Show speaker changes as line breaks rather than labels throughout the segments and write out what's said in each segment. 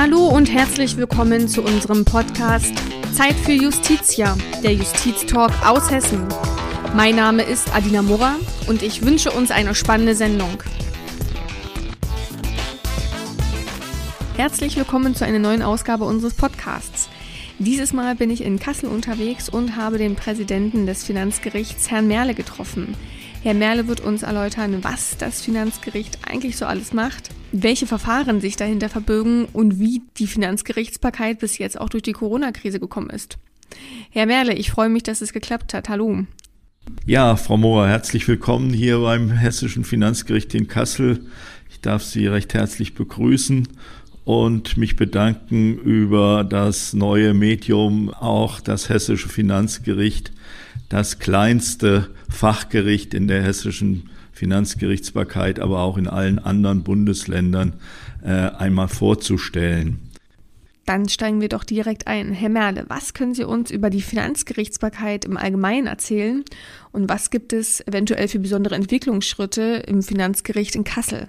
Hallo und herzlich willkommen zu unserem Podcast Zeit für Justitia, der Justiztalk aus Hessen. Mein Name ist Adina Mora und ich wünsche uns eine spannende Sendung. Herzlich willkommen zu einer neuen Ausgabe unseres Podcasts. Dieses Mal bin ich in Kassel unterwegs und habe den Präsidenten des Finanzgerichts, Herrn Merle, getroffen. Herr Merle wird uns erläutern, was das Finanzgericht eigentlich so alles macht, welche Verfahren sich dahinter verbirgen und wie die Finanzgerichtsbarkeit bis jetzt auch durch die Corona-Krise gekommen ist. Herr Merle, ich freue mich, dass es geklappt hat. Hallo.
Ja, Frau Mohrer, herzlich willkommen hier beim Hessischen Finanzgericht in Kassel. Ich darf Sie recht herzlich begrüßen und mich bedanken über das neue Medium, auch das Hessische Finanzgericht, das kleinste Fachgericht in der hessischen Finanzgerichtsbarkeit, aber auch in allen anderen Bundesländern äh, einmal vorzustellen.
Dann steigen wir doch direkt ein. Herr Merle, was können Sie uns über die Finanzgerichtsbarkeit im Allgemeinen erzählen und was gibt es eventuell für besondere Entwicklungsschritte im Finanzgericht in Kassel?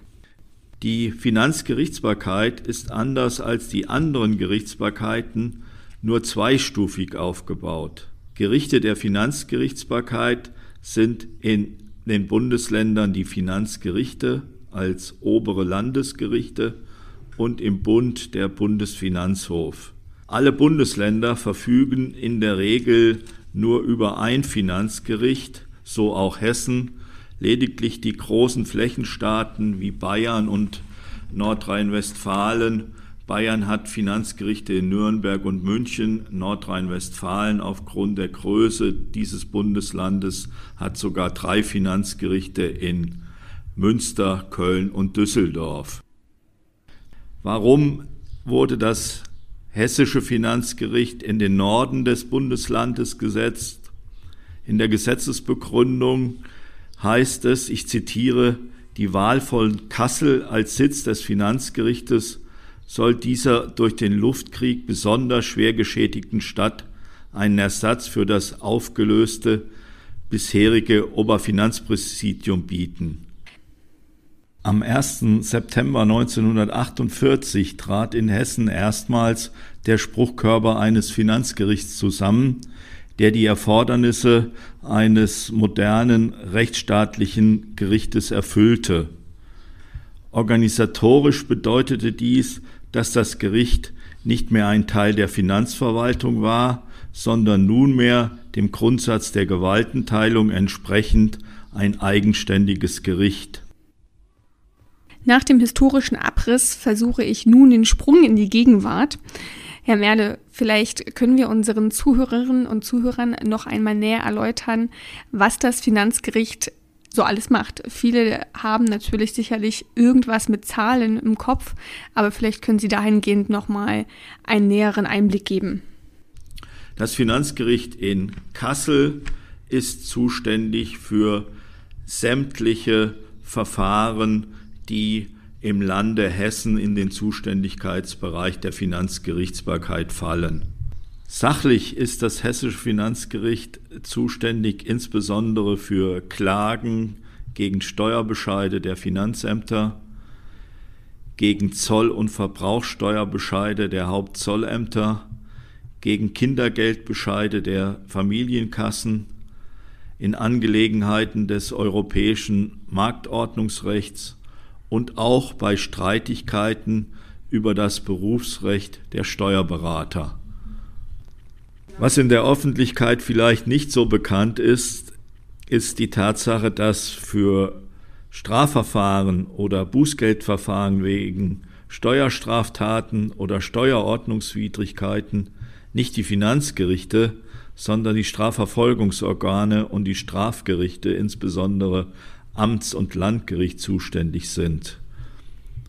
Die Finanzgerichtsbarkeit ist anders als die anderen Gerichtsbarkeiten nur zweistufig aufgebaut. Gerichte der Finanzgerichtsbarkeit sind in den Bundesländern die Finanzgerichte als obere Landesgerichte und im Bund der Bundesfinanzhof. Alle Bundesländer verfügen in der Regel nur über ein Finanzgericht, so auch Hessen. Lediglich die großen Flächenstaaten wie Bayern und Nordrhein-Westfalen Bayern hat Finanzgerichte in Nürnberg und München. Nordrhein-Westfalen aufgrund der Größe dieses Bundeslandes hat sogar drei Finanzgerichte in Münster, Köln und Düsseldorf. Warum wurde das hessische Finanzgericht in den Norden des Bundeslandes gesetzt? In der Gesetzesbegründung heißt es, ich zitiere, die Wahl von Kassel als Sitz des Finanzgerichtes soll dieser durch den Luftkrieg besonders schwer geschädigten Stadt einen Ersatz für das aufgelöste bisherige Oberfinanzpräsidium bieten. Am 1. September 1948 trat in Hessen erstmals der Spruchkörper eines Finanzgerichts zusammen, der die Erfordernisse eines modernen rechtsstaatlichen Gerichtes erfüllte. Organisatorisch bedeutete dies, dass das Gericht nicht mehr ein Teil der Finanzverwaltung war, sondern nunmehr dem Grundsatz der Gewaltenteilung entsprechend ein eigenständiges Gericht.
Nach dem historischen Abriss versuche ich nun den Sprung in die Gegenwart. Herr Merle, vielleicht können wir unseren Zuhörerinnen und Zuhörern noch einmal näher erläutern, was das Finanzgericht so alles macht. Viele haben natürlich sicherlich irgendwas mit Zahlen im Kopf, aber vielleicht können Sie dahingehend nochmal einen näheren Einblick geben.
Das Finanzgericht in Kassel ist zuständig für sämtliche Verfahren, die im Lande Hessen in den Zuständigkeitsbereich der Finanzgerichtsbarkeit fallen. Sachlich ist das Hessische Finanzgericht zuständig insbesondere für Klagen gegen Steuerbescheide der Finanzämter, gegen Zoll- und Verbrauchssteuerbescheide der Hauptzollämter, gegen Kindergeldbescheide der Familienkassen, in Angelegenheiten des europäischen Marktordnungsrechts und auch bei Streitigkeiten über das Berufsrecht der Steuerberater. Was in der Öffentlichkeit vielleicht nicht so bekannt ist, ist die Tatsache, dass für Strafverfahren oder Bußgeldverfahren wegen Steuerstraftaten oder Steuerordnungswidrigkeiten nicht die Finanzgerichte, sondern die Strafverfolgungsorgane und die Strafgerichte, insbesondere Amts- und Landgericht, zuständig sind.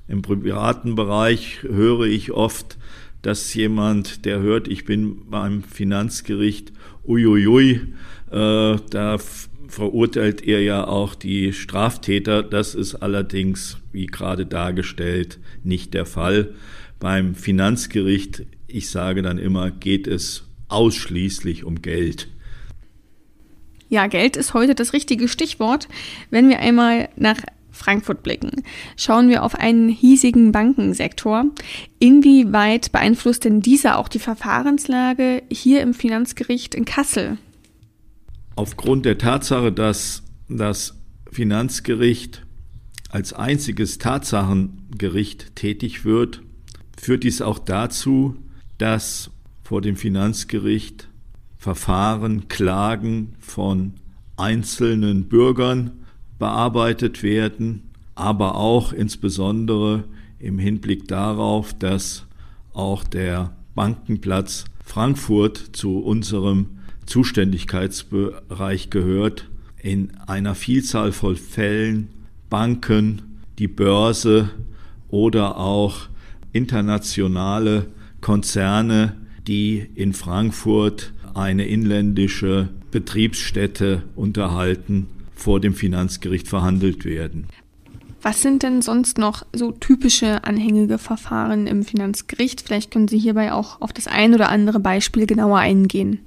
Im privaten Bereich höre ich oft, dass jemand, der hört, ich bin beim Finanzgericht, uiuiui, äh, da verurteilt er ja auch die Straftäter. Das ist allerdings, wie gerade dargestellt, nicht der Fall. Beim Finanzgericht, ich sage dann immer, geht es ausschließlich um Geld.
Ja, Geld ist heute das richtige Stichwort. Wenn wir einmal nach Frankfurt blicken, schauen wir auf einen hiesigen Bankensektor. Inwieweit beeinflusst denn dieser auch die Verfahrenslage hier im Finanzgericht in Kassel?
Aufgrund der Tatsache, dass das Finanzgericht als einziges Tatsachengericht tätig wird, führt dies auch dazu, dass vor dem Finanzgericht Verfahren, Klagen von einzelnen Bürgern bearbeitet werden, aber auch insbesondere im Hinblick darauf, dass auch der Bankenplatz Frankfurt zu unserem Zuständigkeitsbereich gehört, in einer Vielzahl von Fällen Banken, die Börse oder auch internationale Konzerne, die in Frankfurt eine inländische Betriebsstätte unterhalten, vor dem Finanzgericht verhandelt werden.
Was sind denn sonst noch so typische anhängige Verfahren im Finanzgericht? Vielleicht können Sie hierbei auch auf das ein oder andere Beispiel genauer eingehen.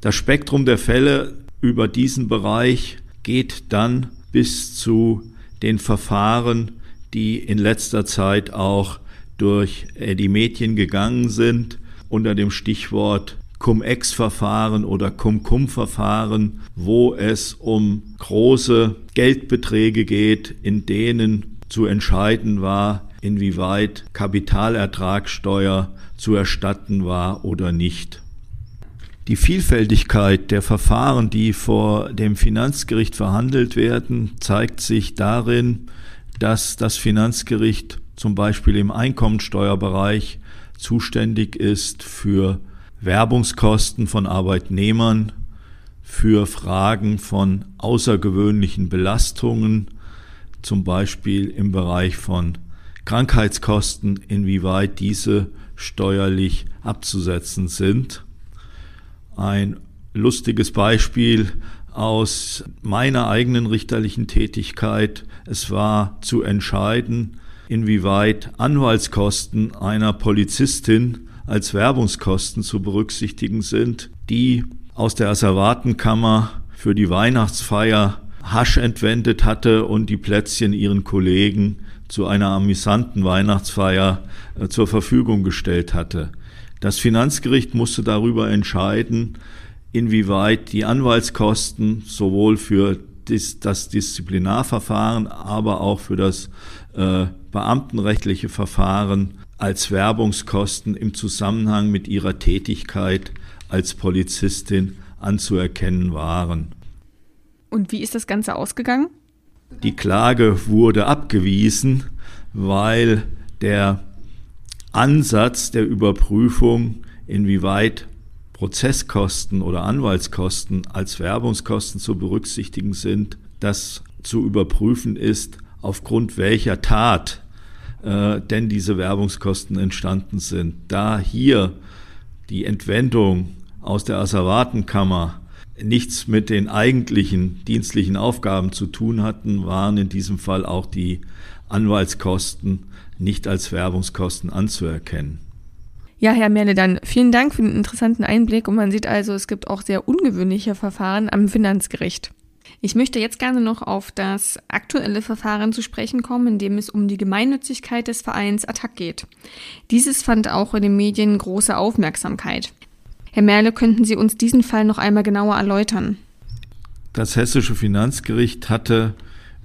Das Spektrum der Fälle über diesen Bereich geht dann bis zu den Verfahren, die in letzter Zeit auch durch die Medien gegangen sind, unter dem Stichwort Cum-Ex-Verfahren oder Cum-Cum-Verfahren, wo es um große Geldbeträge geht, in denen zu entscheiden war, inwieweit Kapitalertragssteuer zu erstatten war oder nicht. Die Vielfältigkeit der Verfahren, die vor dem Finanzgericht verhandelt werden, zeigt sich darin, dass das Finanzgericht zum Beispiel im Einkommensteuerbereich zuständig ist für Werbungskosten von Arbeitnehmern, für Fragen von außergewöhnlichen Belastungen, zum Beispiel im Bereich von Krankheitskosten, inwieweit diese steuerlich abzusetzen sind ein lustiges Beispiel aus meiner eigenen richterlichen Tätigkeit. Es war zu entscheiden, inwieweit Anwaltskosten einer Polizistin als Werbungskosten zu berücksichtigen sind, die aus der Asservatenkammer für die Weihnachtsfeier Hasch entwendet hatte und die Plätzchen ihren Kollegen zu einer amüsanten Weihnachtsfeier äh, zur Verfügung gestellt hatte. Das Finanzgericht musste darüber entscheiden, inwieweit die Anwaltskosten sowohl für das Disziplinarverfahren, aber auch für das äh, beamtenrechtliche Verfahren als Werbungskosten im Zusammenhang mit ihrer Tätigkeit als Polizistin anzuerkennen waren.
Und wie ist das Ganze ausgegangen?
Die Klage wurde abgewiesen, weil der Ansatz der Überprüfung, inwieweit Prozesskosten oder Anwaltskosten als Werbungskosten zu berücksichtigen sind, das zu überprüfen ist, aufgrund welcher Tat äh, denn diese Werbungskosten entstanden sind. Da hier die Entwendung aus der Asservatenkammer nichts mit den eigentlichen dienstlichen Aufgaben zu tun hatten, waren in diesem Fall auch die Anwaltskosten nicht als Werbungskosten anzuerkennen.
Ja, Herr Merle, dann vielen Dank für den interessanten Einblick und man sieht also, es gibt auch sehr ungewöhnliche Verfahren am Finanzgericht. Ich möchte jetzt gerne noch auf das aktuelle Verfahren zu sprechen kommen, in dem es um die Gemeinnützigkeit des Vereins Attac geht. Dieses fand auch in den Medien große Aufmerksamkeit. Herr Merle, könnten Sie uns diesen Fall noch einmal genauer erläutern?
Das hessische Finanzgericht hatte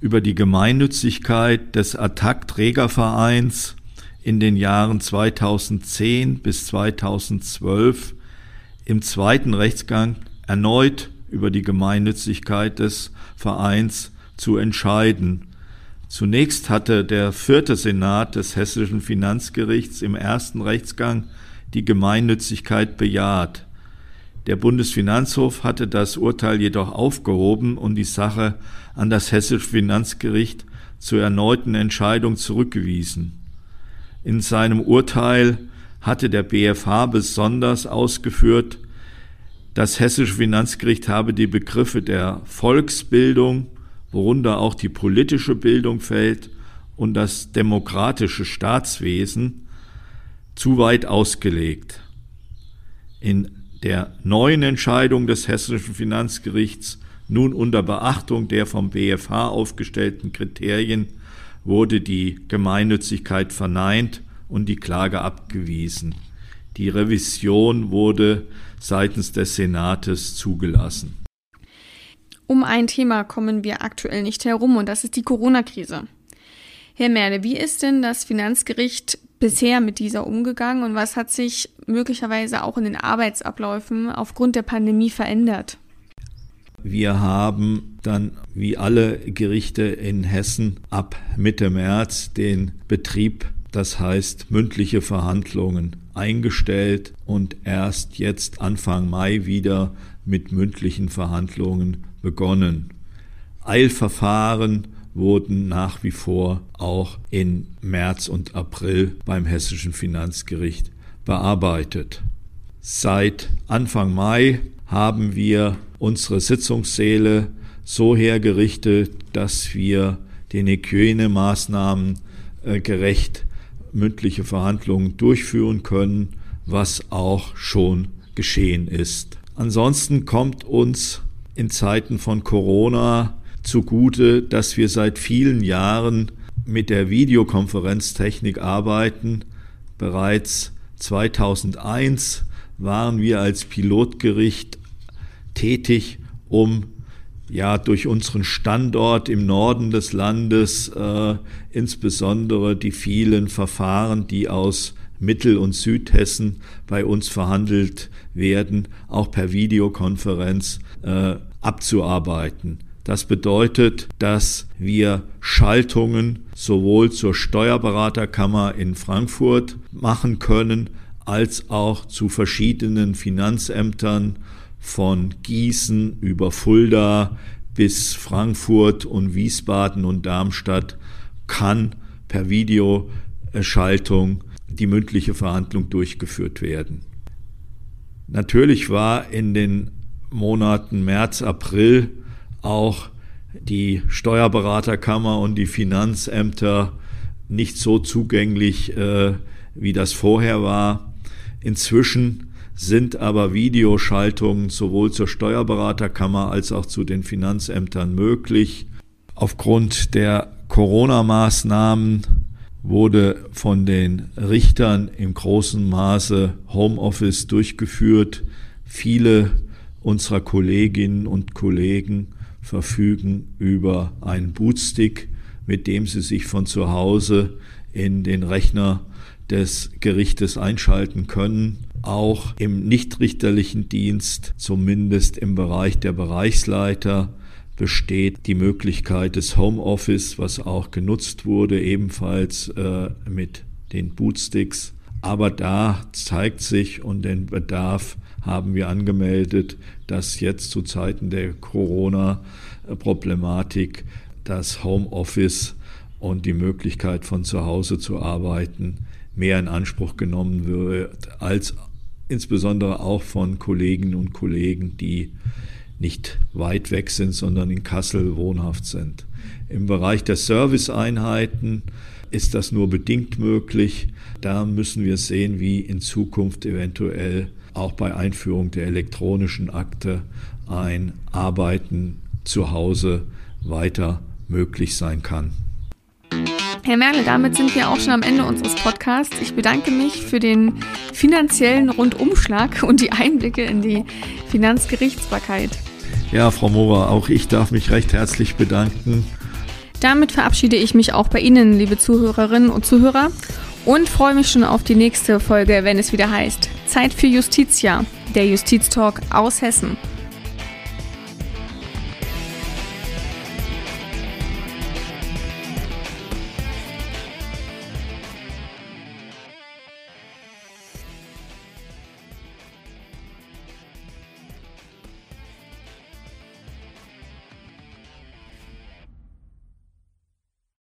über die Gemeinnützigkeit des Attac-Trägervereins in den Jahren 2010 bis 2012 im zweiten Rechtsgang erneut über die Gemeinnützigkeit des Vereins zu entscheiden. Zunächst hatte der vierte Senat des Hessischen Finanzgerichts im ersten Rechtsgang die Gemeinnützigkeit bejaht. Der Bundesfinanzhof hatte das Urteil jedoch aufgehoben und die Sache an das Hessische Finanzgericht zur erneuten Entscheidung zurückgewiesen. In seinem Urteil hatte der BFH besonders ausgeführt, das Hessische Finanzgericht habe die Begriffe der Volksbildung, worunter auch die politische Bildung fällt, und das demokratische Staatswesen zu weit ausgelegt. In der neuen Entscheidung des Hessischen Finanzgerichts Nun unter Beachtung der vom BFH aufgestellten Kriterien wurde die Gemeinnützigkeit verneint und die Klage abgewiesen. Die Revision wurde seitens des Senates zugelassen.
Um ein Thema kommen wir aktuell nicht herum und das ist die Corona-Krise. Herr Merle, wie ist denn das Finanzgericht bisher mit dieser umgegangen und was hat sich möglicherweise auch in den Arbeitsabläufen aufgrund der Pandemie verändert?
Wir haben dann wie alle Gerichte in Hessen ab Mitte März den Betrieb, das heißt mündliche Verhandlungen, eingestellt und erst jetzt Anfang Mai wieder mit mündlichen Verhandlungen begonnen. Eilverfahren wurden nach wie vor auch in März und April beim hessischen Finanzgericht bearbeitet. Seit Anfang Mai haben wir unsere Sitzungssäle so hergerichtet, dass wir den Hygienemaßnahmen äh, gerecht mündliche Verhandlungen durchführen können, was auch schon geschehen ist. Ansonsten kommt uns in Zeiten von Corona zugute, dass wir seit vielen Jahren mit der Videokonferenztechnik arbeiten. Bereits 2001 waren wir als Pilotgericht tätig, um ja durch unseren Standort im Norden des Landes äh, insbesondere die vielen Verfahren, die aus Mittel- und Südhessen bei uns verhandelt werden, auch per Videokonferenz äh, abzuarbeiten. Das bedeutet, dass wir Schaltungen sowohl zur Steuerberaterkammer in Frankfurt machen können, als auch zu verschiedenen Finanzämtern von Gießen über Fulda bis Frankfurt und Wiesbaden und Darmstadt kann per Videoschaltung die mündliche Verhandlung durchgeführt werden. Natürlich war in den Monaten März, April auch die Steuerberaterkammer und die Finanzämter nicht so zugänglich, äh, wie das vorher war. Inzwischen sind aber Videoschaltungen sowohl zur Steuerberaterkammer als auch zu den Finanzämtern möglich. Aufgrund der Corona-Maßnahmen wurde von den Richtern im großen Maße Homeoffice durchgeführt. Viele unserer Kolleginnen und Kollegen verfügen über einen Bootstick, mit dem sie sich von zu Hause in den Rechner des Gerichtes einschalten können. Auch im nichtrichterlichen Dienst, zumindest im Bereich der Bereichsleiter, besteht die Möglichkeit des Homeoffice, was auch genutzt wurde, ebenfalls äh, mit den Bootsticks. Aber da zeigt sich und den Bedarf haben wir angemeldet, dass jetzt zu Zeiten der Corona-Problematik das Homeoffice und die Möglichkeit von zu Hause zu arbeiten mehr in Anspruch genommen wird, als insbesondere auch von Kolleginnen und Kollegen, die nicht weit weg sind, sondern in Kassel wohnhaft sind. Im Bereich der Serviceeinheiten ist das nur bedingt möglich. Da müssen wir sehen, wie in Zukunft eventuell auch bei Einführung der elektronischen Akte ein Arbeiten zu Hause weiter möglich sein kann.
Herr Merle, damit sind wir auch schon am Ende unseres Podcasts. Ich bedanke mich für den finanziellen Rundumschlag und die Einblicke in die Finanzgerichtsbarkeit.
Ja, Frau Mora, auch ich darf mich recht herzlich bedanken.
Damit verabschiede ich mich auch bei Ihnen, liebe Zuhörerinnen und Zuhörer, und freue mich schon auf die nächste Folge, wenn es wieder heißt Zeit für Justitia, der Justiztalk aus Hessen.